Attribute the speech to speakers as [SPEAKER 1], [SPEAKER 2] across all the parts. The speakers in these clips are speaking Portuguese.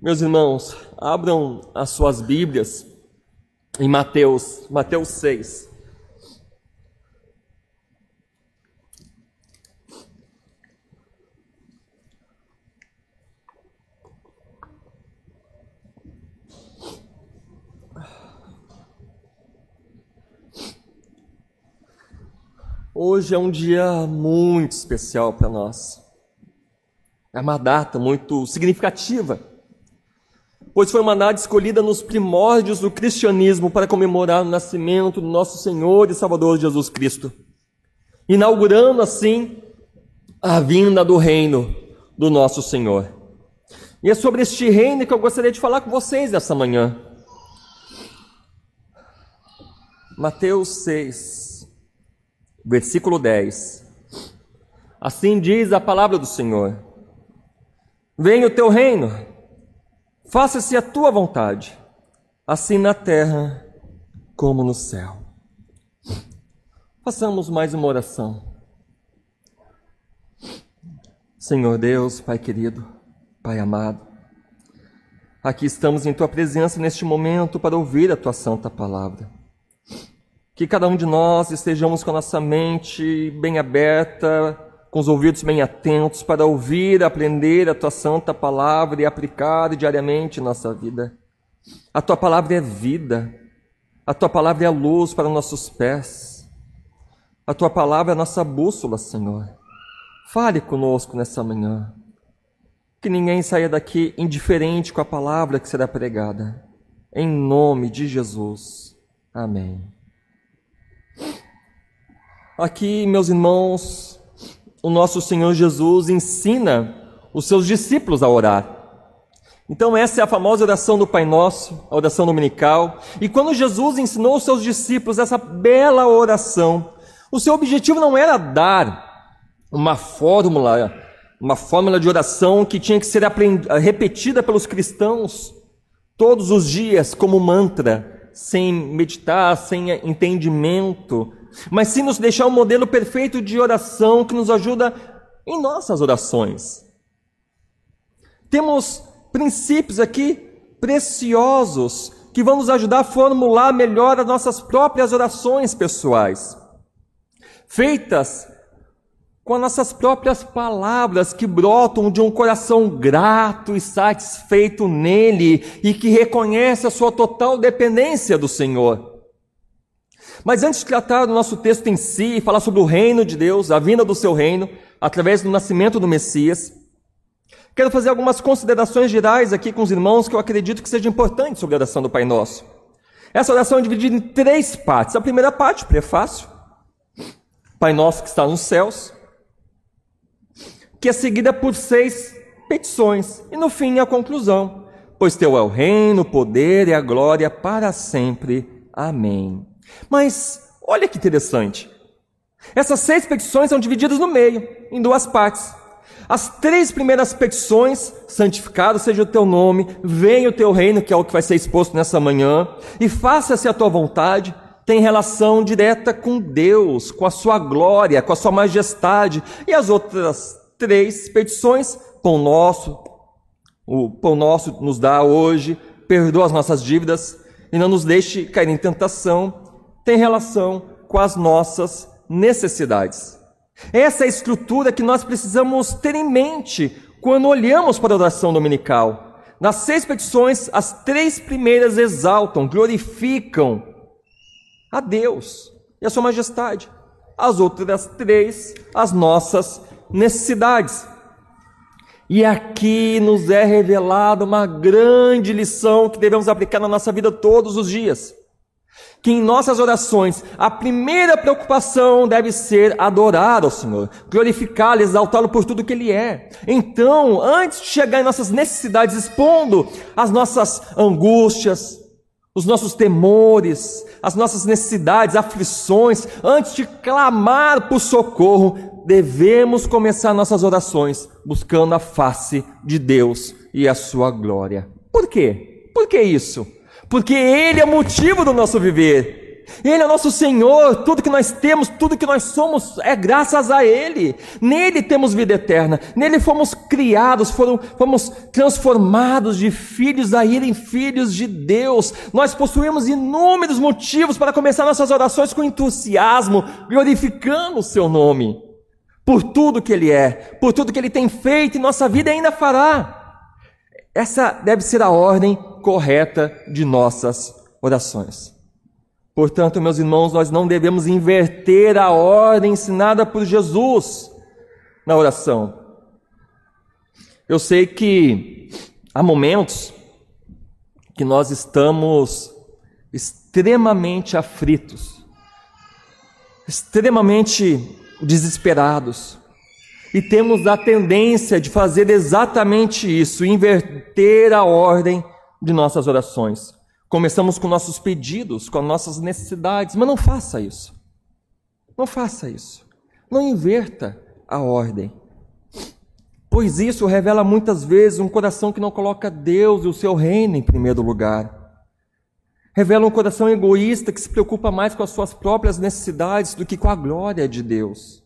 [SPEAKER 1] Meus irmãos, abram as suas Bíblias em Mateus, Mateus 6. Hoje é um dia muito especial para nós. É uma data muito significativa pois foi uma data escolhida nos primórdios do cristianismo para comemorar o nascimento do nosso Senhor e Salvador Jesus Cristo, inaugurando assim a vinda do reino do nosso Senhor. E é sobre este reino que eu gostaria de falar com vocês nessa manhã. Mateus 6, versículo 10. Assim diz a palavra do Senhor: Venha o teu reino Faça-se a tua vontade, assim na terra como no céu. Façamos mais uma oração. Senhor Deus, Pai querido, Pai amado, aqui estamos em Tua presença neste momento para ouvir a Tua santa palavra. Que cada um de nós estejamos com a nossa mente bem aberta com os ouvidos bem atentos para ouvir, aprender a tua santa palavra e aplicar diariamente em nossa vida. A tua palavra é vida, a tua palavra é luz para nossos pés, a tua palavra é nossa bússola, Senhor. Fale conosco nessa manhã. Que ninguém saia daqui indiferente com a palavra que será pregada. Em nome de Jesus. Amém. Aqui, meus irmãos, o nosso Senhor Jesus ensina os seus discípulos a orar. Então, essa é a famosa oração do Pai Nosso, a oração dominical. E quando Jesus ensinou os seus discípulos essa bela oração, o seu objetivo não era dar uma fórmula, uma fórmula de oração que tinha que ser repetida pelos cristãos todos os dias como mantra, sem meditar, sem entendimento, mas sim nos deixar um modelo perfeito de oração que nos ajuda em nossas orações. Temos princípios aqui preciosos que vão nos ajudar a formular melhor as nossas próprias orações pessoais, feitas com as nossas próprias palavras que brotam de um coração grato e satisfeito nele e que reconhece a sua total dependência do Senhor. Mas antes de tratar do nosso texto em si e falar sobre o reino de Deus, a vinda do seu reino, através do nascimento do Messias, quero fazer algumas considerações gerais aqui com os irmãos que eu acredito que seja importante sobre a oração do Pai Nosso. Essa oração é dividida em três partes. A primeira parte, prefácio, Pai Nosso que está nos céus, que é seguida por seis petições, e no fim a conclusão, pois teu é o reino, o poder e a glória para sempre. Amém. Mas olha que interessante. Essas seis petições são divididas no meio, em duas partes. As três primeiras petições, santificado seja o teu nome, venha o teu reino, que é o que vai ser exposto nessa manhã, e faça-se a tua vontade, tem relação direta com Deus, com a sua glória, com a sua majestade. E as outras três petições, pão nosso, o pão nosso nos dá hoje, perdoa as nossas dívidas e não nos deixe cair em tentação, tem relação com as nossas necessidades. Essa é a estrutura que nós precisamos ter em mente quando olhamos para a oração dominical. Nas seis petições, as três primeiras exaltam, glorificam a Deus e a Sua Majestade. As outras três, as nossas necessidades. E aqui nos é revelada uma grande lição que devemos aplicar na nossa vida todos os dias que em nossas orações a primeira preocupação deve ser adorar ao Senhor, glorificá-lo, exaltá-lo por tudo que Ele é. Então, antes de chegar em nossas necessidades, expondo as nossas angústias, os nossos temores, as nossas necessidades, aflições, antes de clamar por socorro, devemos começar nossas orações buscando a face de Deus e a sua glória. Por quê? Por que isso? Porque Ele é o motivo do nosso viver. Ele é nosso Senhor, tudo que nós temos, tudo que nós somos é graças a Ele. Nele temos vida eterna, nele fomos criados, foram, fomos transformados de filhos a Ele em filhos de Deus. Nós possuímos inúmeros motivos para começar nossas orações com entusiasmo, glorificando o Seu nome, por tudo que Ele é, por tudo que Ele tem feito em nossa vida e ainda fará. Essa deve ser a ordem correta de nossas orações. Portanto, meus irmãos, nós não devemos inverter a ordem ensinada por Jesus na oração. Eu sei que há momentos que nós estamos extremamente aflitos, extremamente desesperados, e temos a tendência de fazer exatamente isso, inverter a ordem de nossas orações. Começamos com nossos pedidos, com nossas necessidades, mas não faça isso. Não faça isso. Não inverta a ordem. Pois isso revela muitas vezes um coração que não coloca Deus e o seu reino em primeiro lugar. Revela um coração egoísta que se preocupa mais com as suas próprias necessidades do que com a glória de Deus.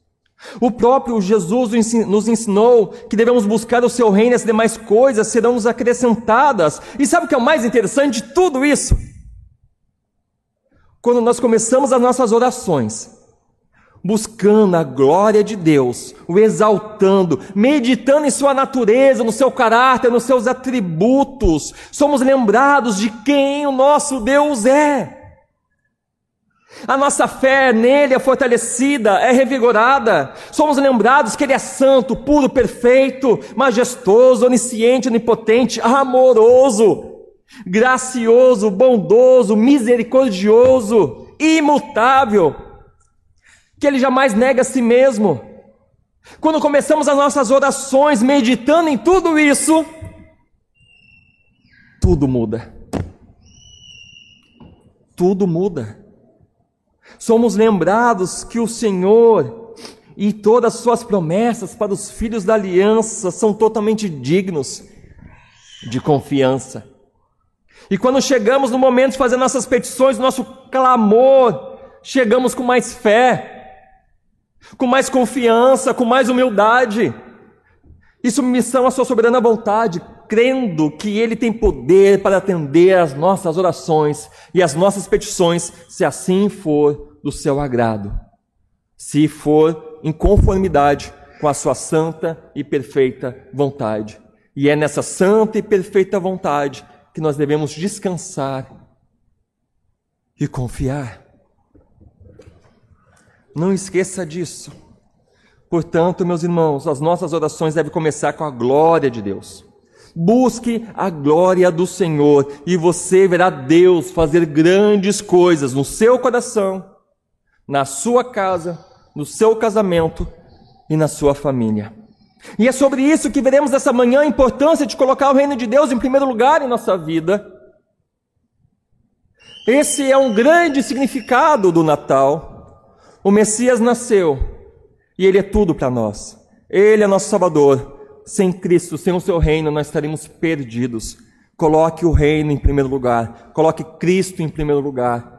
[SPEAKER 1] O próprio Jesus nos ensinou que devemos buscar o seu reino e as demais coisas serão nos acrescentadas. E sabe o que é o mais interessante de tudo isso? Quando nós começamos as nossas orações, buscando a glória de Deus, o exaltando, meditando em sua natureza, no seu caráter, nos seus atributos, somos lembrados de quem o nosso Deus é. A nossa fé nele é fortalecida, é revigorada. Somos lembrados que ele é santo, puro, perfeito, majestoso, onisciente, onipotente, amoroso, gracioso, bondoso, misericordioso, imutável. Que ele jamais nega a si mesmo. Quando começamos as nossas orações meditando em tudo isso, tudo muda. Tudo muda somos lembrados que o Senhor e todas as suas promessas para os filhos da aliança são totalmente dignos de confiança. E quando chegamos no momento de fazer nossas petições, nosso clamor, chegamos com mais fé, com mais confiança, com mais humildade e submissão à sua soberana vontade, crendo que Ele tem poder para atender às nossas orações e às nossas petições, se assim for do seu agrado, se for em conformidade com a sua santa e perfeita vontade. E é nessa santa e perfeita vontade que nós devemos descansar e confiar. Não esqueça disso. Portanto, meus irmãos, as nossas orações devem começar com a glória de Deus. Busque a glória do Senhor e você verá Deus fazer grandes coisas no seu coração, na sua casa, no seu casamento e na sua família. E é sobre isso que veremos essa manhã a importância de colocar o reino de Deus em primeiro lugar em nossa vida. Esse é um grande significado do Natal. O Messias nasceu e ele é tudo para nós. Ele é nosso Salvador. Sem Cristo, sem o seu reino, nós estaremos perdidos. Coloque o reino em primeiro lugar. Coloque Cristo em primeiro lugar.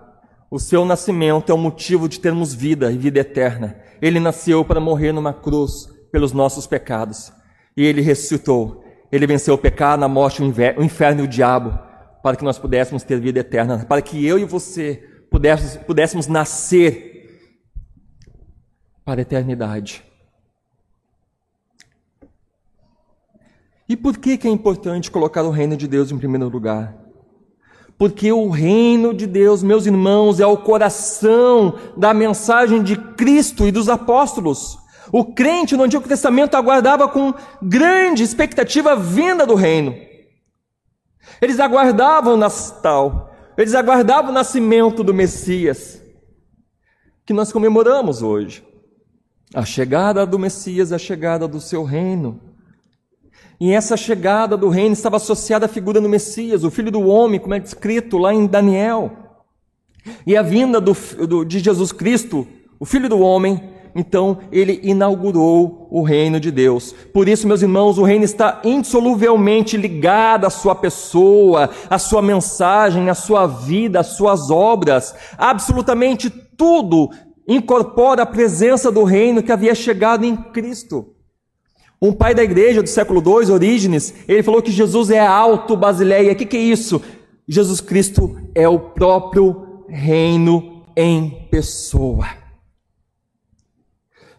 [SPEAKER 1] O seu nascimento é o motivo de termos vida e vida eterna. Ele nasceu para morrer numa cruz pelos nossos pecados. E ele ressuscitou. Ele venceu o pecado, a morte, o inferno e o diabo, para que nós pudéssemos ter vida eterna, para que eu e você pudéssemos, pudéssemos nascer para a eternidade. E por que, que é importante colocar o reino de Deus em primeiro lugar? Porque o reino de Deus, meus irmãos, é o coração da mensagem de Cristo e dos apóstolos. O crente no Antigo Testamento aguardava com grande expectativa a vinda do reino. Eles aguardavam o Natal, eles aguardavam o nascimento do Messias, que nós comemoramos hoje. A chegada do Messias, a chegada do seu reino. E essa chegada do reino estava associada à figura do Messias, o filho do homem, como é descrito lá em Daniel. E a vinda do, do, de Jesus Cristo, o filho do homem, então ele inaugurou o reino de Deus. Por isso, meus irmãos, o reino está insoluvelmente ligado à sua pessoa, à sua mensagem, à sua vida, às suas obras. Absolutamente tudo incorpora a presença do reino que havia chegado em Cristo. Um pai da igreja do século II, Orígenes, ele falou que Jesus é alto Basileia. O que, que é isso? Jesus Cristo é o próprio reino em pessoa.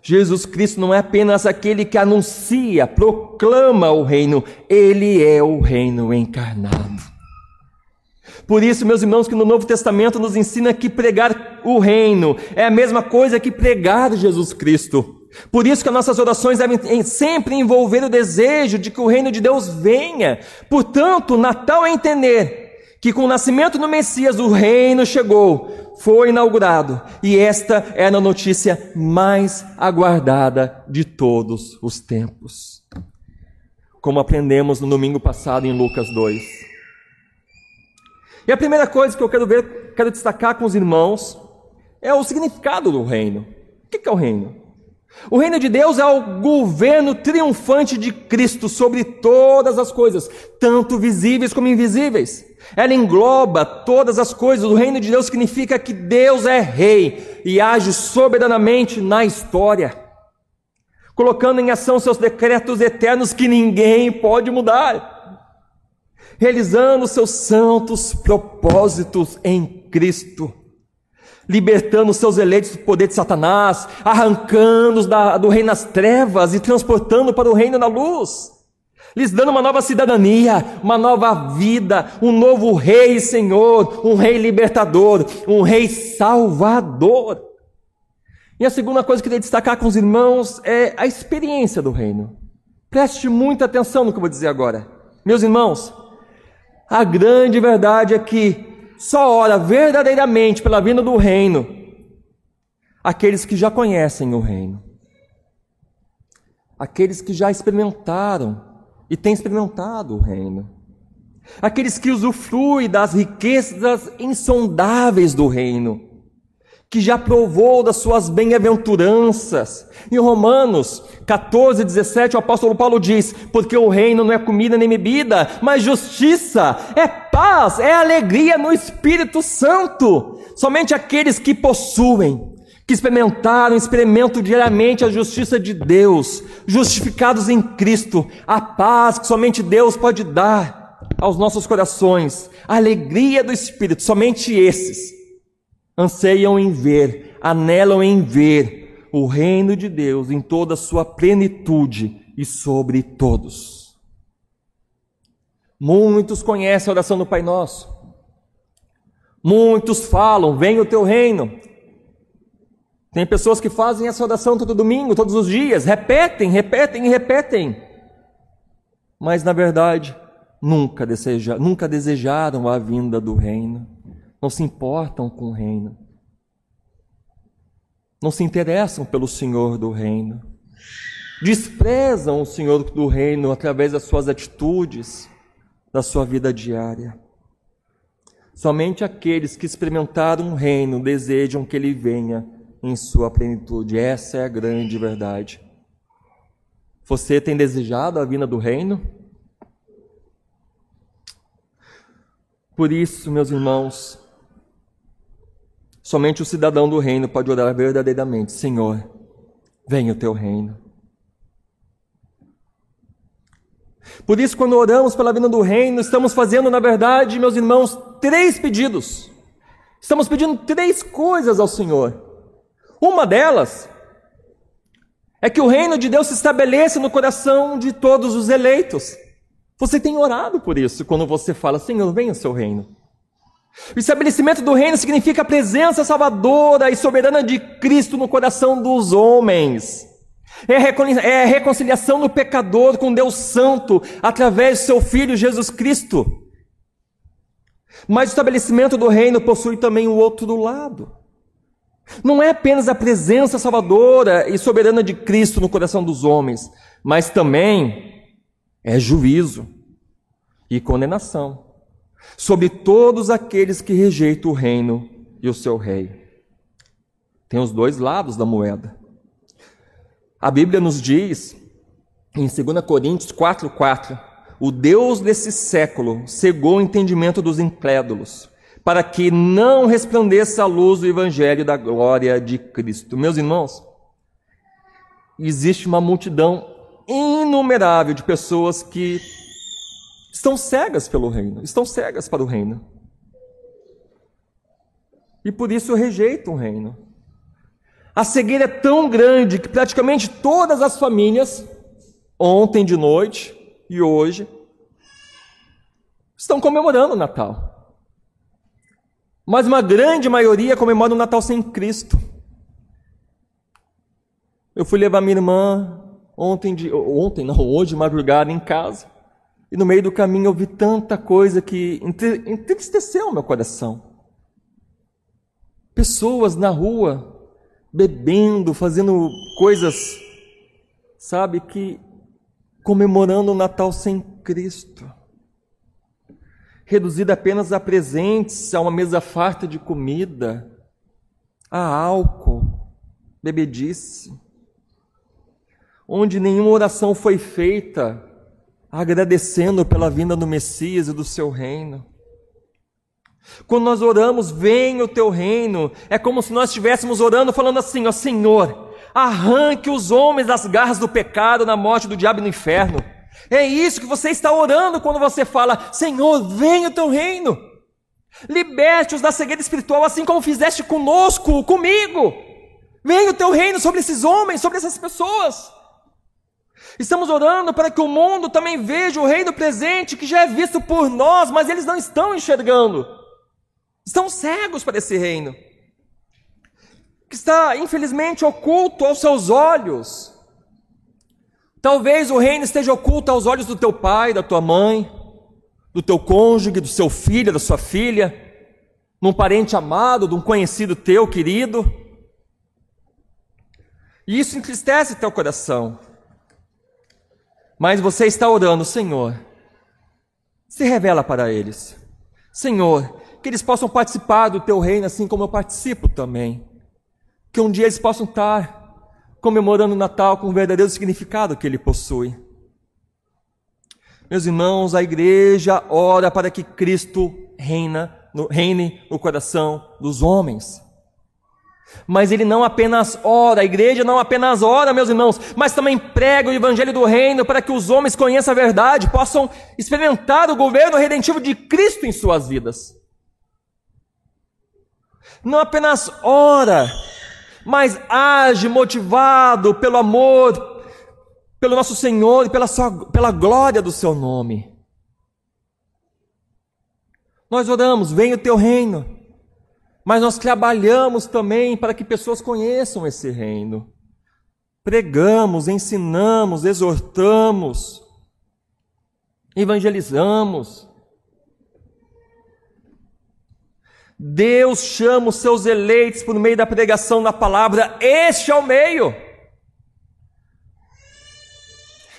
[SPEAKER 1] Jesus Cristo não é apenas aquele que anuncia, proclama o reino, ele é o reino encarnado. Por isso, meus irmãos, que no Novo Testamento nos ensina que pregar o reino é a mesma coisa que pregar Jesus Cristo. Por isso que as nossas orações devem sempre envolver o desejo de que o reino de Deus venha. Portanto, Natal é entender que com o nascimento do Messias o reino chegou, foi inaugurado, e esta era a notícia mais aguardada de todos os tempos. Como aprendemos no domingo passado em Lucas 2. E a primeira coisa que eu quero ver, quero destacar com os irmãos, é o significado do reino. O que é o reino? O reino de Deus é o governo triunfante de Cristo sobre todas as coisas, tanto visíveis como invisíveis. Ela engloba todas as coisas. O reino de Deus significa que Deus é rei e age soberanamente na história, colocando em ação seus decretos eternos que ninguém pode mudar, realizando seus santos propósitos em Cristo libertando os seus eleitos do poder de Satanás, arrancando-os do reino das trevas e transportando para o reino da luz, lhes dando uma nova cidadania, uma nova vida, um novo rei Senhor, um rei libertador, um rei salvador. E a segunda coisa que eu queria destacar com os irmãos é a experiência do reino. Preste muita atenção no que eu vou dizer agora. Meus irmãos, a grande verdade é que só ora verdadeiramente pela vinda do reino aqueles que já conhecem o reino. Aqueles que já experimentaram e têm experimentado o reino. Aqueles que usufruem das riquezas insondáveis do reino, que já provou das suas bem-aventuranças. Em Romanos 14, 17, o apóstolo Paulo diz: Porque o reino não é comida nem bebida, mas justiça, é paz, é alegria no Espírito Santo. Somente aqueles que possuem, que experimentaram, experimentam diariamente a justiça de Deus, justificados em Cristo, a paz que somente Deus pode dar aos nossos corações, a alegria do Espírito, somente esses anseiam em ver, anelam em ver o reino de Deus em toda a sua plenitude e sobre todos. Muitos conhecem a oração do Pai Nosso. Muitos falam: Venha o teu reino. Tem pessoas que fazem essa oração todo domingo, todos os dias, repetem, repetem e repetem. Mas na verdade, nunca, deseja, nunca desejaram a vinda do reino. Não se importam com o reino. Não se interessam pelo Senhor do reino. Desprezam o Senhor do reino através das suas atitudes da sua vida diária. Somente aqueles que experimentaram o reino desejam que ele venha em sua plenitude. Essa é a grande verdade. Você tem desejado a vinda do reino? Por isso, meus irmãos, somente o cidadão do reino pode orar verdadeiramente: Senhor, venha o teu reino. Por isso, quando oramos pela vinda do reino, estamos fazendo, na verdade, meus irmãos, três pedidos. Estamos pedindo três coisas ao Senhor. Uma delas é que o reino de Deus se estabeleça no coração de todos os eleitos. Você tem orado por isso quando você fala, Senhor, venha o seu reino. O estabelecimento do reino significa a presença salvadora e soberana de Cristo no coração dos homens. É a reconciliação do pecador com Deus Santo através do seu Filho Jesus Cristo. Mas o estabelecimento do reino possui também o outro lado. Não é apenas a presença salvadora e soberana de Cristo no coração dos homens, mas também é juízo e condenação sobre todos aqueles que rejeitam o reino e o seu rei. Tem os dois lados da moeda. A Bíblia nos diz, em 2 Coríntios 4,4, o Deus desse século cegou o entendimento dos incrédulos, para que não resplandeça a luz do Evangelho da glória de Cristo. Meus irmãos, existe uma multidão inumerável de pessoas que estão cegas pelo reino, estão cegas para o reino. E por isso rejeitam o reino. A cegueira é tão grande que praticamente todas as famílias, ontem de noite e hoje, estão comemorando o Natal. Mas uma grande maioria comemora o Natal sem Cristo. Eu fui levar minha irmã ontem, de, ontem não, hoje madrugada em casa. E no meio do caminho eu vi tanta coisa que entristeceu meu coração. Pessoas na rua bebendo, fazendo coisas, sabe, que comemorando o Natal sem Cristo. Reduzida apenas a presentes, a uma mesa farta de comida, a álcool, bebedice onde nenhuma oração foi feita agradecendo pela vinda do Messias e do seu reino. Quando nós oramos, vem o teu reino, é como se nós estivéssemos orando falando assim, ó Senhor, arranque os homens das garras do pecado, na morte do diabo e no inferno. É isso que você está orando quando você fala, Senhor, vem o teu reino. Liberte-os da cegueira espiritual, assim como fizeste conosco, comigo. Vem o teu reino sobre esses homens, sobre essas pessoas. Estamos orando para que o mundo também veja o reino presente que já é visto por nós, mas eles não estão enxergando. Estão cegos para esse reino. Que está, infelizmente, oculto aos seus olhos. Talvez o reino esteja oculto aos olhos do teu pai, da tua mãe, do teu cônjuge, do seu filho, da sua filha, num parente amado, de um conhecido teu, querido. E isso entristece teu coração. Mas você está orando, Senhor, se revela para eles. Senhor, que eles possam participar do teu reino assim como eu participo também. Que um dia eles possam estar comemorando o Natal com o verdadeiro significado que ele possui. Meus irmãos, a igreja ora para que Cristo reina, reine no coração dos homens. Mas ele não apenas ora, a igreja não apenas ora, meus irmãos, mas também prega o evangelho do reino para que os homens conheçam a verdade, possam experimentar o governo redentivo de Cristo em suas vidas. Não apenas ora, mas age motivado pelo amor, pelo nosso Senhor e pela, sua, pela glória do seu nome. Nós oramos, venha o teu reino mas nós trabalhamos também para que pessoas conheçam esse reino. Pregamos, ensinamos, exortamos, evangelizamos. Deus chama os seus eleitos por meio da pregação da palavra, este é o meio.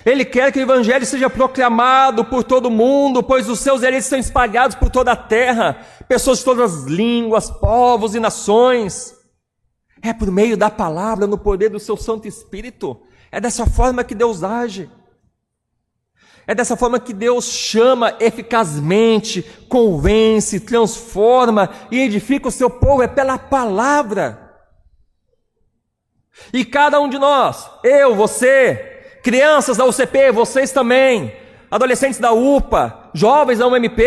[SPEAKER 1] Ele quer que o evangelho seja proclamado por todo mundo, pois os seus eleitos estão espalhados por toda a terra, pessoas de todas as línguas, povos e nações. É por meio da palavra, no poder do seu Santo Espírito. É dessa forma que Deus age. É dessa forma que Deus chama eficazmente, convence, transforma e edifica o seu povo, é pela palavra. E cada um de nós, eu, você, Crianças da UCP, vocês também. Adolescentes da UPA, jovens da UMP,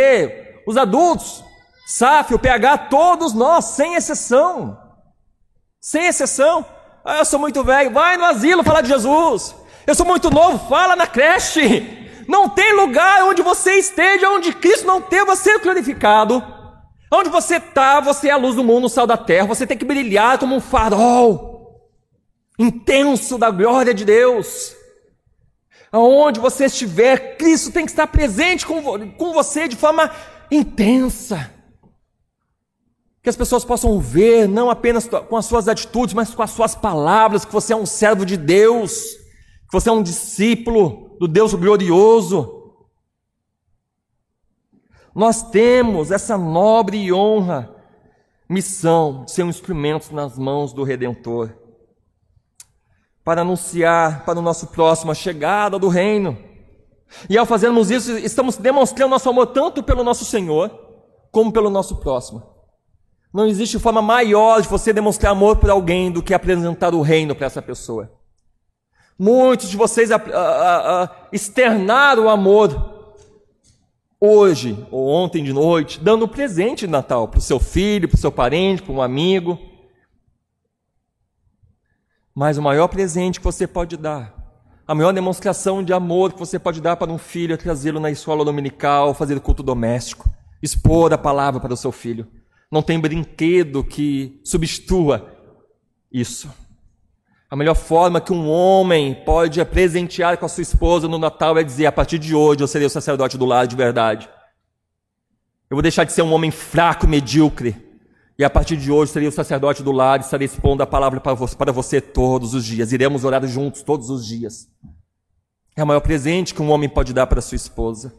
[SPEAKER 1] os adultos, SAF, o PH, todos nós, sem exceção. Sem exceção. Ah, eu sou muito velho, vai no asilo falar de Jesus. Eu sou muito novo, fala na creche. Não tem lugar onde você esteja, onde Cristo não teve ser glorificado. Onde você está, você é a luz do mundo, o sal da terra. Você tem que brilhar como um farol intenso da glória de Deus. Aonde você estiver, Cristo tem que estar presente com, com você de forma intensa. Que as pessoas possam ver, não apenas com as suas atitudes, mas com as suas palavras, que você é um servo de Deus, que você é um discípulo do Deus glorioso. Nós temos essa nobre e honra missão de ser um instrumento nas mãos do Redentor. Para anunciar para o nosso próximo a chegada do reino. E ao fazermos isso, estamos demonstrando nosso amor tanto pelo nosso Senhor, como pelo nosso próximo. Não existe forma maior de você demonstrar amor por alguém do que apresentar o reino para essa pessoa. Muitos de vocês a, a, a, externaram o amor hoje ou ontem de noite, dando um presente de Natal para o seu filho, para o seu parente, para um amigo. Mas o maior presente que você pode dar, a maior demonstração de amor que você pode dar para um filho é trazê-lo na escola dominical, fazer culto doméstico, expor a palavra para o seu filho. Não tem brinquedo que substitua isso. A melhor forma que um homem pode presentear com a sua esposa no Natal é dizer: a partir de hoje eu serei o sacerdote do lar de verdade. Eu vou deixar de ser um homem fraco, medíocre. E a partir de hoje serei o sacerdote do lar e estarei expondo a palavra para você todos os dias. Iremos orar juntos todos os dias. É o maior presente que um homem pode dar para sua esposa.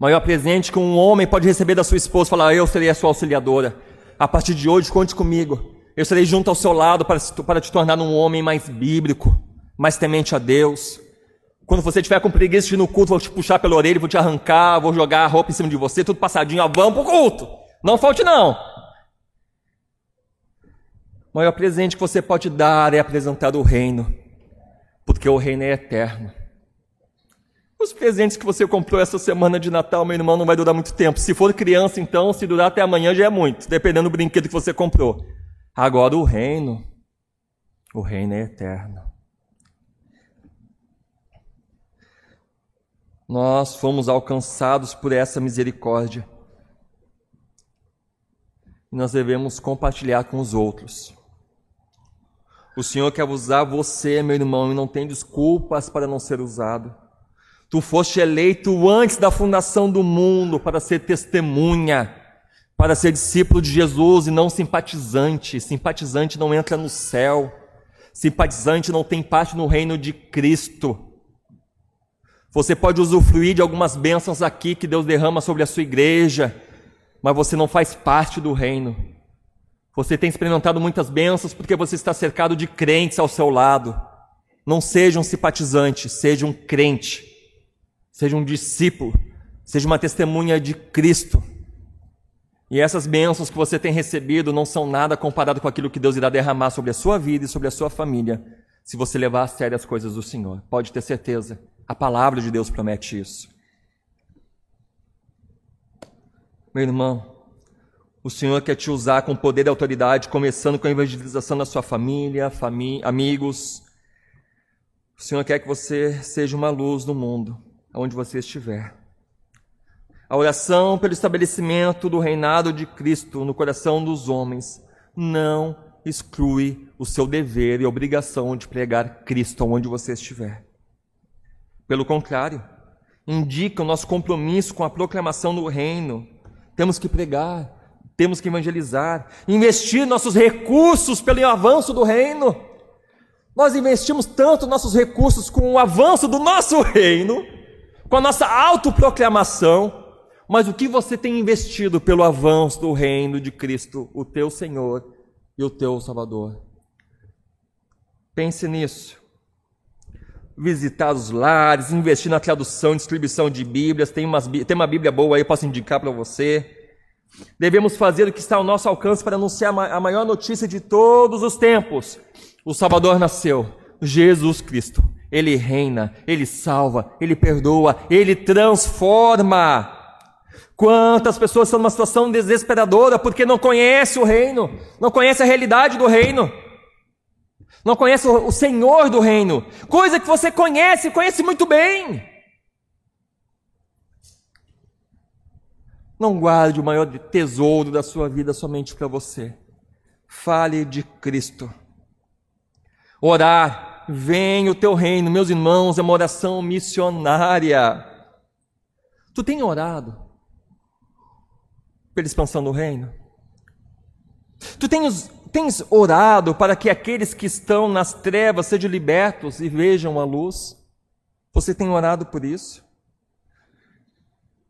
[SPEAKER 1] O maior presente que um homem pode receber da sua esposa, falar: Eu serei a sua auxiliadora. A partir de hoje, conte comigo. Eu estarei junto ao seu lado para, te tornar um homem mais bíblico, mais temente a Deus. Quando você tiver com preguiça de ir no culto, vou te puxar pela orelha, vou te arrancar, vou jogar a roupa em cima de você, tudo passadinho, ó, vamos pro culto. Não falte não. O maior presente que você pode dar é apresentar o reino, porque o reino é eterno. Os presentes que você comprou essa semana de Natal, meu irmão, não vai durar muito tempo. Se for criança, então, se durar até amanhã já é muito, dependendo do brinquedo que você comprou. Agora o reino, o reino é eterno. Nós fomos alcançados por essa misericórdia. E nós devemos compartilhar com os outros. O Senhor quer usar você, meu irmão, e não tem desculpas para não ser usado. Tu foste eleito antes da fundação do mundo para ser testemunha para ser discípulo de Jesus e não simpatizante. Simpatizante não entra no céu. Simpatizante não tem parte no reino de Cristo. Você pode usufruir de algumas bênçãos aqui que Deus derrama sobre a sua igreja, mas você não faz parte do reino. Você tem experimentado muitas bênçãos porque você está cercado de crentes ao seu lado. Não seja um simpatizante, seja um crente, seja um discípulo, seja uma testemunha de Cristo. E essas bênçãos que você tem recebido não são nada comparado com aquilo que Deus irá derramar sobre a sua vida e sobre a sua família, se você levar a sério as coisas do Senhor. Pode ter certeza, a palavra de Deus promete isso. Meu irmão, o Senhor quer te usar com poder e autoridade, começando com a evangelização da sua família, famí amigos. O Senhor quer que você seja uma luz no mundo, onde você estiver. A oração pelo estabelecimento do reinado de Cristo no coração dos homens não exclui o seu dever e obrigação de pregar Cristo onde você estiver. Pelo contrário, indica o nosso compromisso com a proclamação do reino. Temos que pregar, temos que evangelizar, investir nossos recursos pelo avanço do reino. Nós investimos tanto nossos recursos com o avanço do nosso reino, com a nossa autoproclamação, mas o que você tem investido pelo avanço do reino de Cristo, o teu Senhor e o teu Salvador? Pense nisso. Visitar os lares, investir na tradução distribuição de Bíblias. Tem, umas, tem uma Bíblia boa aí, posso indicar para você. Devemos fazer o que está ao nosso alcance para anunciar a maior notícia de todos os tempos. O Salvador nasceu, Jesus Cristo. Ele reina, ele salva, ele perdoa, ele transforma. Quantas pessoas estão numa situação desesperadora porque não conhecem o reino, não conhecem a realidade do reino, não conhecem o Senhor do reino, coisa que você conhece, conhece muito bem. Não guarde o maior tesouro da sua vida somente para você. Fale de Cristo. Orar, vem o teu reino, meus irmãos, é uma oração missionária. Tu tem orado? pela expansão do reino? Tu tens, tens orado para que aqueles que estão nas trevas sejam libertos e vejam a luz? Você tem orado por isso?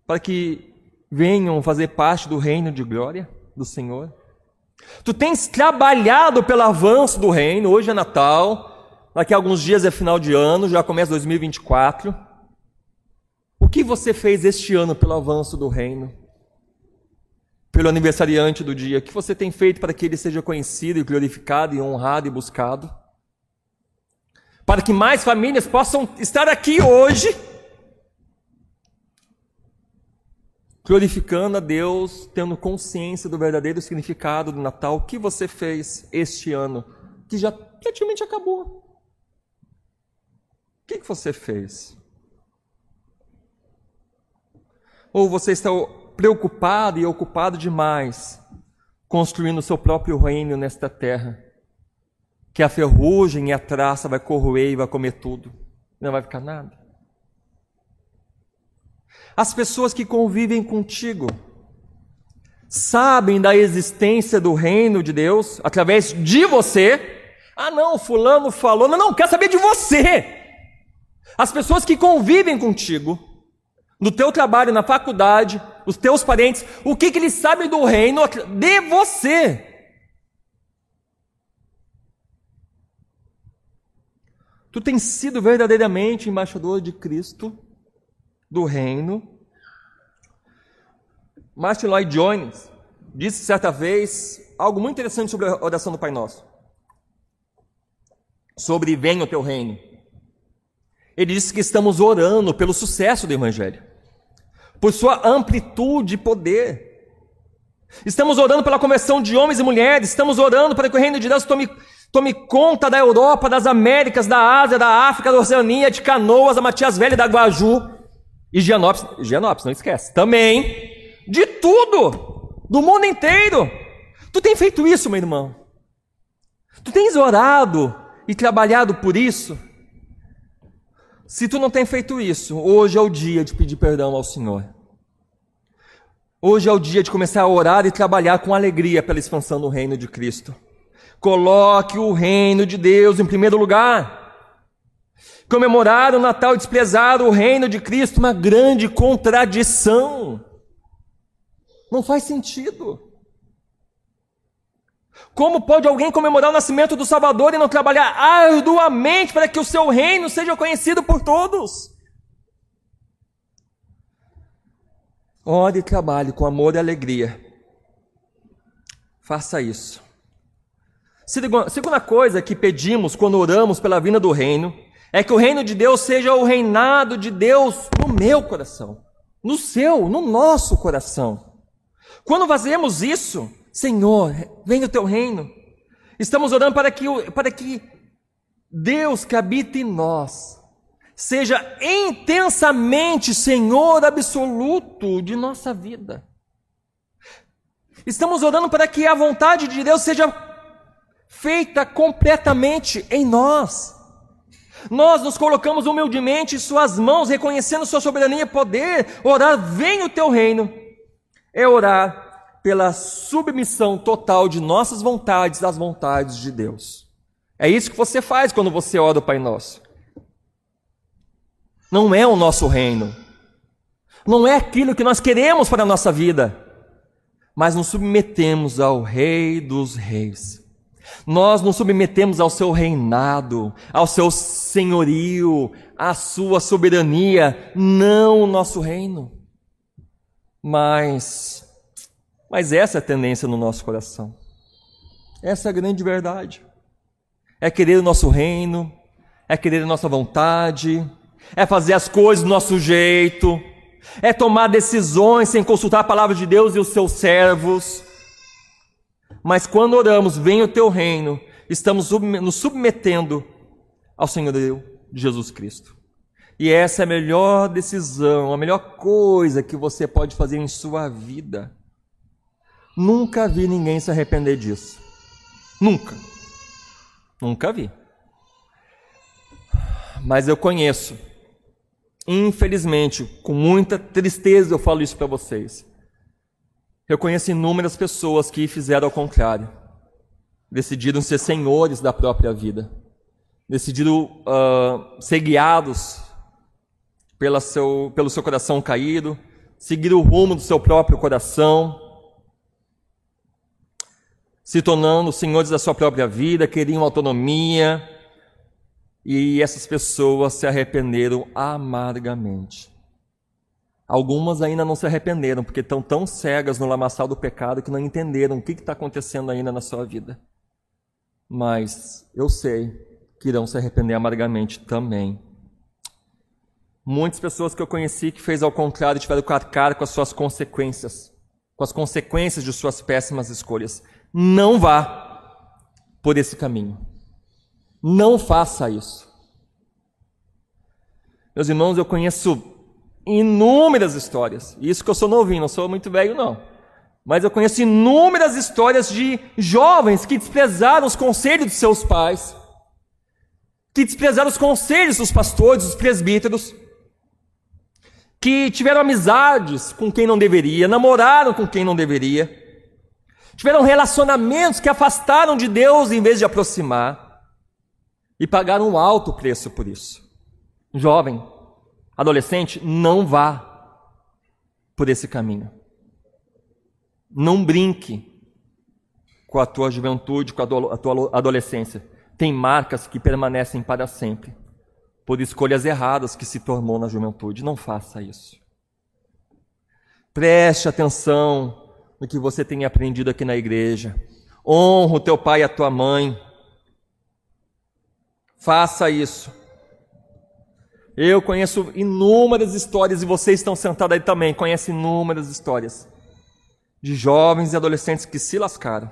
[SPEAKER 1] Para que venham fazer parte do reino de glória do Senhor? Tu tens trabalhado pelo avanço do reino. Hoje é Natal, daqui a alguns dias é final de ano, já começa 2024. O que você fez este ano pelo avanço do reino? Pelo aniversariante do dia? O que você tem feito para que ele seja conhecido e glorificado e honrado e buscado? Para que mais famílias possam estar aqui hoje glorificando a Deus, tendo consciência do verdadeiro significado do Natal, o que você fez este ano, que já praticamente acabou. O que, que você fez? Ou você está preocupado e ocupado demais construindo o seu próprio reino nesta terra, que a ferrugem e a traça vai corroer e vai comer tudo, não vai ficar nada? As pessoas que convivem contigo sabem da existência do reino de Deus através de você. Ah, não, Fulano falou. Não, não, quer saber de você. As pessoas que convivem contigo, no teu trabalho, na faculdade, os teus parentes, o que, que eles sabem do reino de você? Tu tens sido verdadeiramente embaixador de Cristo do reino. Martin Lloyd Jones disse certa vez algo muito interessante sobre a oração do Pai Nosso. Sobre venha o teu reino. Ele disse que estamos orando pelo sucesso do Evangelho, por sua amplitude e poder. Estamos orando pela conversão de homens e mulheres, estamos orando para que o reino de Deus tome, tome conta da Europa, das Américas, da Ásia, da África, da Oceania, de Canoas, da Matias Velha, da Guaju, e Gianópolis, Gianópolis, não esquece. Também de tudo, do mundo inteiro. Tu tem feito isso, meu irmão? Tu tens orado e trabalhado por isso? Se tu não tem feito isso, hoje é o dia de pedir perdão ao Senhor. Hoje é o dia de começar a orar e trabalhar com alegria pela expansão do reino de Cristo. Coloque o reino de Deus em primeiro lugar comemorar o Natal e desprezar o reino de Cristo, uma grande contradição. Não faz sentido. Como pode alguém comemorar o nascimento do Salvador e não trabalhar arduamente para que o seu reino seja conhecido por todos? Ore e trabalhe com amor e alegria. Faça isso. Segunda coisa que pedimos quando oramos pela vinda do reino é que o reino de Deus seja o reinado de Deus no meu coração, no seu, no nosso coração. Quando fazemos isso, Senhor, venha o teu reino. Estamos orando para que, para que Deus que habita em nós seja intensamente Senhor absoluto de nossa vida. Estamos orando para que a vontade de Deus seja feita completamente em nós. Nós nos colocamos humildemente em Suas mãos, reconhecendo Sua soberania e poder. Orar, vem o Teu reino. É orar pela submissão total de nossas vontades às vontades de Deus. É isso que você faz quando você ora o Pai Nosso. Não é o nosso reino. Não é aquilo que nós queremos para a nossa vida. Mas nos submetemos ao Rei dos Reis nós nos submetemos ao seu reinado, ao seu senhorio, à sua soberania, não o nosso reino. Mas, mas essa é a tendência no nosso coração. Essa é a grande verdade. É querer o nosso reino, é querer a nossa vontade, é fazer as coisas do nosso jeito, é tomar decisões sem consultar a palavra de Deus e os seus servos. Mas quando oramos, vem o teu reino, estamos nos submetendo ao Senhor Jesus Cristo. E essa é a melhor decisão, a melhor coisa que você pode fazer em sua vida. Nunca vi ninguém se arrepender disso. Nunca. Nunca vi. Mas eu conheço. Infelizmente, com muita tristeza eu falo isso para vocês. Eu conheço inúmeras pessoas que fizeram ao contrário decidiram ser senhores da própria vida, decidiram uh, ser guiados pela seu, pelo seu coração caído, seguir o rumo do seu próprio coração. se tornando senhores da sua própria vida, queriam autonomia, e essas pessoas se arrependeram amargamente. Algumas ainda não se arrependeram, porque estão tão cegas no lamaçal do pecado que não entenderam o que está acontecendo ainda na sua vida. Mas eu sei que irão se arrepender amargamente também. Muitas pessoas que eu conheci que fez ao contrário tiveram que arcar com as suas consequências, com as consequências de suas péssimas escolhas. Não vá por esse caminho. Não faça isso. Meus irmãos, eu conheço inúmeras histórias. Isso que eu sou novinho, não sou muito velho, não. Mas eu conheço inúmeras histórias de jovens que desprezaram os conselhos dos seus pais, que desprezaram os conselhos dos pastores, dos presbíteros, que tiveram amizades com quem não deveria, namoraram com quem não deveria, tiveram relacionamentos que afastaram de Deus em vez de aproximar e pagaram um alto preço por isso. Jovem, adolescente, não vá por esse caminho. Não brinque com a tua juventude, com a tua adolescência. Tem marcas que permanecem para sempre, por escolhas erradas que se tornou na juventude. Não faça isso. Preste atenção no que você tem aprendido aqui na igreja. Honra o teu pai e a tua mãe. Faça isso. Eu conheço inúmeras histórias e vocês estão sentados aí também, conhecem inúmeras histórias de jovens e adolescentes que se lascaram.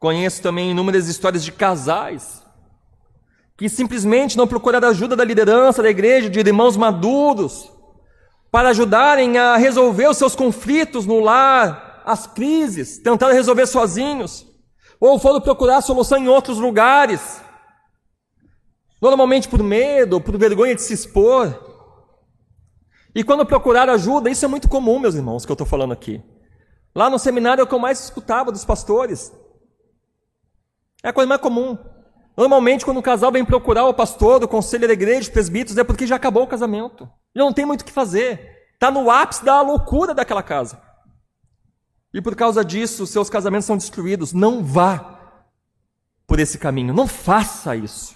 [SPEAKER 1] Conheço também inúmeras histórias de casais que simplesmente não procuraram ajuda da liderança da igreja, de irmãos maduros, para ajudarem a resolver os seus conflitos no lar, as crises, tentaram resolver sozinhos ou foram procurar solução em outros lugares, normalmente por medo, por vergonha de se expor. E quando procuraram ajuda, isso é muito comum, meus irmãos, que eu estou falando aqui. Lá no seminário é o que eu mais escutava dos pastores. É a coisa mais comum. Normalmente, quando um casal vem procurar o pastor, o conselho da igreja, os presbíteros, é porque já acabou o casamento. Já não tem muito o que fazer. Está no ápice da loucura daquela casa. E por causa disso, seus casamentos são destruídos. Não vá por esse caminho. Não faça isso.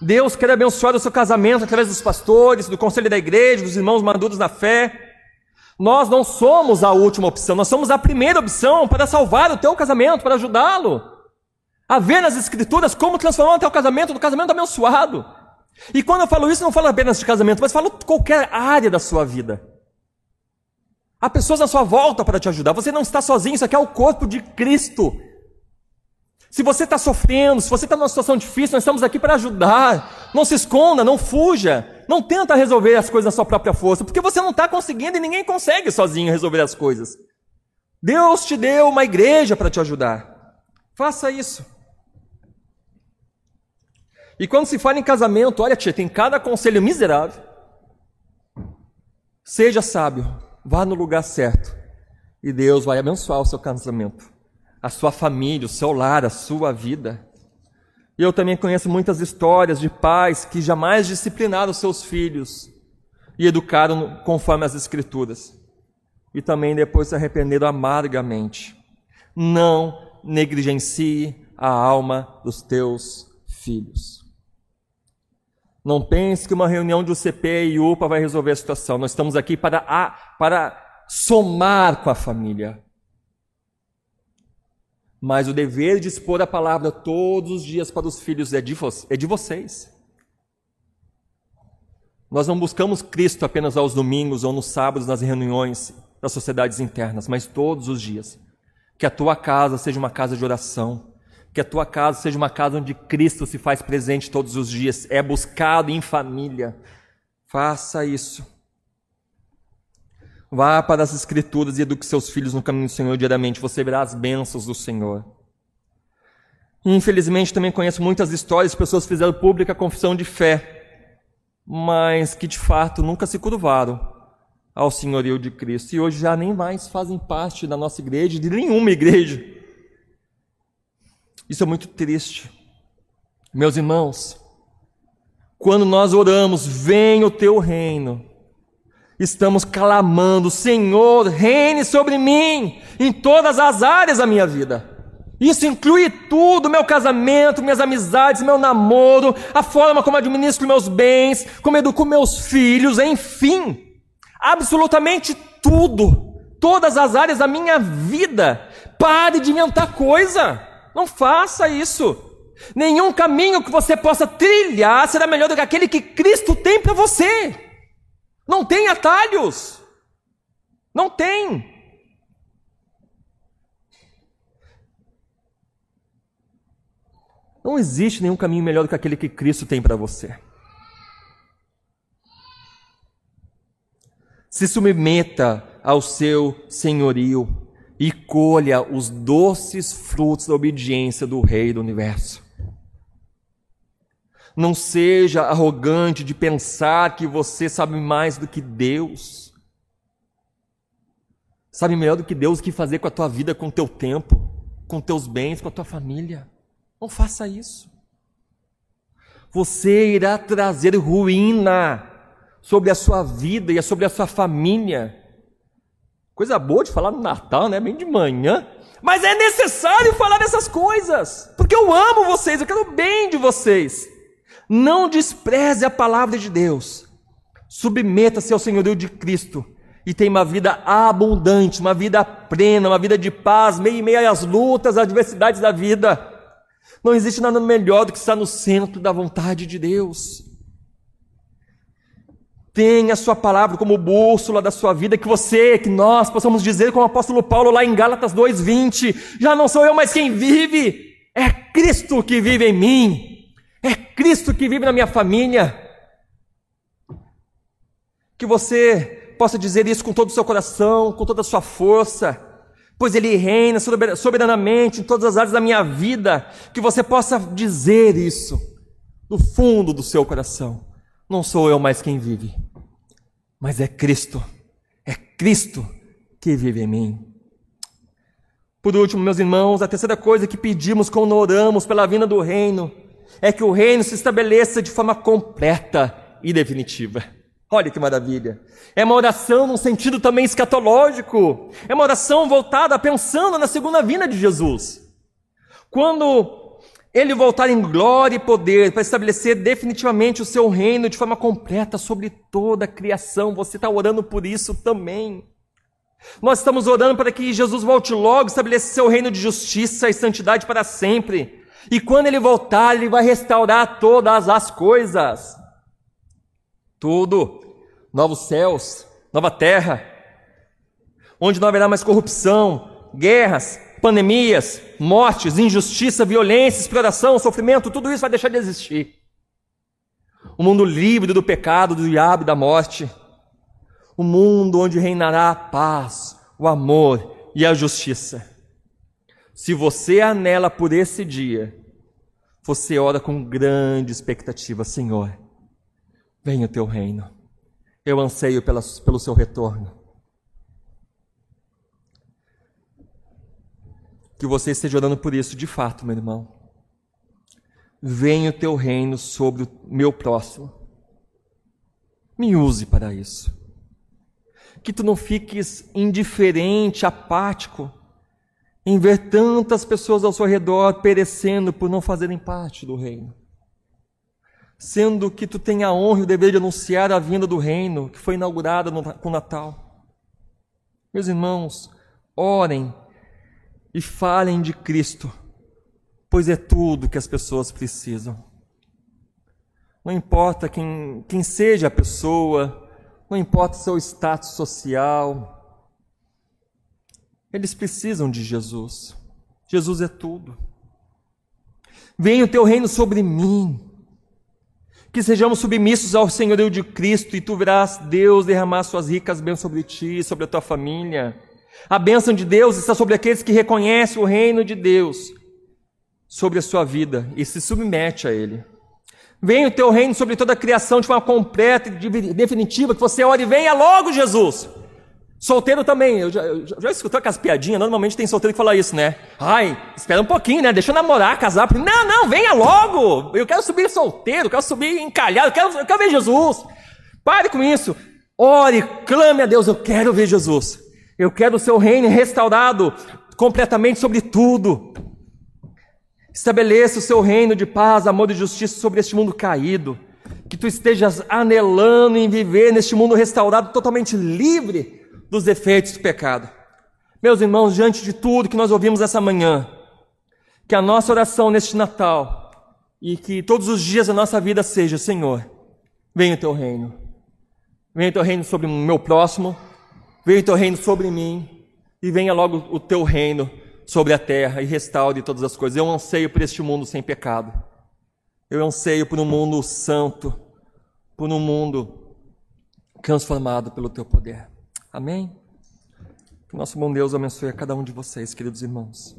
[SPEAKER 1] Deus quer abençoar o seu casamento através dos pastores, do conselho da igreja, dos irmãos maduros na fé. Nós não somos a última opção, nós somos a primeira opção para salvar o teu casamento, para ajudá-lo. A ver nas escrituras como transformar o teu casamento no casamento abençoado. E quando eu falo isso, não falo apenas de casamento, mas falo qualquer área da sua vida. Há pessoas à sua volta para te ajudar. Você não está sozinho, isso aqui é o corpo de Cristo. Se você está sofrendo, se você está numa situação difícil, nós estamos aqui para ajudar. Não se esconda, não fuja. Não tenta resolver as coisas na sua própria força, porque você não está conseguindo e ninguém consegue sozinho resolver as coisas. Deus te deu uma igreja para te ajudar. Faça isso. E quando se fala em casamento, olha, tia, tem cada conselho miserável. Seja sábio. Vá no lugar certo e Deus vai abençoar o seu casamento, a sua família, o seu lar, a sua vida. E eu também conheço muitas histórias de pais que jamais disciplinaram seus filhos e educaram conforme as Escrituras. E também depois se arrependeram amargamente. Não negligencie a alma dos teus filhos. Não pense que uma reunião de UCP e UPA vai resolver a situação. Nós estamos aqui para, a, para somar com a família. Mas o dever de expor a palavra todos os dias para os filhos é de, é de vocês. Nós não buscamos Cristo apenas aos domingos ou nos sábados nas reuniões das sociedades internas, mas todos os dias. Que a tua casa seja uma casa de oração, que a tua casa seja uma casa onde Cristo se faz presente todos os dias, é buscado em família. Faça isso. Vá para as Escrituras e eduque seus filhos no caminho do Senhor diariamente, você verá as bênçãos do Senhor. Infelizmente, também conheço muitas histórias de pessoas que fizeram pública confissão de fé, mas que de fato nunca se curvaram ao senhorio de Cristo e hoje já nem mais fazem parte da nossa igreja, de nenhuma igreja. Isso é muito triste. Meus irmãos, quando nós oramos, vem o teu reino, estamos clamando: Senhor, reine sobre mim em todas as áreas da minha vida. Isso inclui tudo: meu casamento, minhas amizades, meu namoro, a forma como administro meus bens, como educo meus filhos, enfim, absolutamente tudo, todas as áreas da minha vida. Pare de inventar coisa, não faça isso. Nenhum caminho que você possa trilhar será melhor do que aquele que Cristo tem para você. Não tem atalhos, não tem. Não existe nenhum caminho melhor do que aquele que Cristo tem para você. Se submeta ao seu senhorio e colha os doces frutos da obediência do Rei do universo. Não seja arrogante de pensar que você sabe mais do que Deus. Sabe melhor do que Deus o que fazer com a tua vida, com o teu tempo, com teus bens, com a tua família. Não faça isso. Você irá trazer ruína sobre a sua vida e sobre a sua família. Coisa boa de falar no Natal, né? Bem de manhã. Mas é necessário falar dessas coisas, porque eu amo vocês, eu quero o bem de vocês. Não despreze a palavra de Deus. Submeta-se ao senhorio de Cristo e tenha uma vida abundante, uma vida plena, uma vida de paz, meio e meio às lutas, às adversidades da vida. Não existe nada melhor do que estar no centro da vontade de Deus. Tenha a sua palavra como bússola da sua vida, que você, que nós possamos dizer como o apóstolo Paulo lá em Gálatas 2:20, já não sou eu mais quem vive, é Cristo que vive em mim. É Cristo que vive na minha família. Que você possa dizer isso com todo o seu coração, com toda a sua força pois Ele reina soberanamente em todas as áreas da minha vida, que você possa dizer isso do fundo do seu coração. Não sou eu mais quem vive, mas é Cristo, é Cristo que vive em mim. Por último, meus irmãos, a terceira coisa que pedimos quando oramos pela vinda do reino é que o reino se estabeleça de forma completa e definitiva. Olha que maravilha. É uma oração num sentido também escatológico. É uma oração voltada pensando na segunda vinda de Jesus. Quando ele voltar em glória e poder para estabelecer definitivamente o seu reino de forma completa sobre toda a criação, você está orando por isso também. Nós estamos orando para que Jesus volte logo, estabeleça seu reino de justiça e santidade para sempre. E quando ele voltar, ele vai restaurar todas as coisas. Tudo. Novos céus, nova terra, onde não haverá mais corrupção, guerras, pandemias, mortes, injustiça, violência, exploração, sofrimento, tudo isso vai deixar de existir. Um mundo livre do pecado, do diabo e da morte. Um mundo onde reinará a paz, o amor e a justiça. Se você anela por esse dia, você ora com grande expectativa, Senhor Venha o teu reino. Eu anseio pela, pelo seu retorno. Que você esteja orando por isso de fato, meu irmão. Venha o teu reino sobre o meu próximo. Me use para isso. Que tu não fiques indiferente, apático, em ver tantas pessoas ao seu redor perecendo por não fazerem parte do reino sendo que tu tem a honra e o dever de anunciar a vinda do reino que foi inaugurada com o Natal. Meus irmãos, orem e falem de Cristo, pois é tudo que as pessoas precisam. Não importa quem, quem seja a pessoa, não importa seu status social, eles precisam de Jesus. Jesus é tudo. Venha o teu reino sobre mim que sejamos submissos ao senhorio de Cristo e tu verás Deus derramar suas ricas bênçãos sobre ti sobre a tua família. A bênção de Deus está sobre aqueles que reconhecem o reino de Deus sobre a sua vida e se submete a ele. Venha o teu reino sobre toda a criação de forma completa e definitiva, que você ore e venha logo, Jesus. Solteiro também, eu já, eu já escutei aquelas piadinhas, normalmente tem solteiro que fala isso, né? Ai, espera um pouquinho, né? Deixa eu namorar, casar. Não, não, venha logo! Eu quero subir solteiro, eu quero subir encalhado, eu quero, eu quero ver Jesus. Pare com isso. Ore, clame a Deus, eu quero ver Jesus. Eu quero o seu reino restaurado completamente sobre tudo. Estabeleça o seu reino de paz, amor e justiça sobre este mundo caído. Que tu estejas anelando em viver neste mundo restaurado, totalmente livre dos efeitos do pecado. Meus irmãos, diante de tudo que nós ouvimos essa manhã, que a nossa oração neste Natal e que todos os dias da nossa vida seja: Senhor, venha o teu reino. Venha o teu reino sobre o meu próximo, venha o teu reino sobre mim e venha logo o teu reino sobre a terra e restaure todas as coisas. Eu anseio por este mundo sem pecado. Eu anseio por um mundo santo, por um mundo transformado pelo teu poder. Amém? Que nosso bom Deus abençoe a cada um de vocês, queridos irmãos.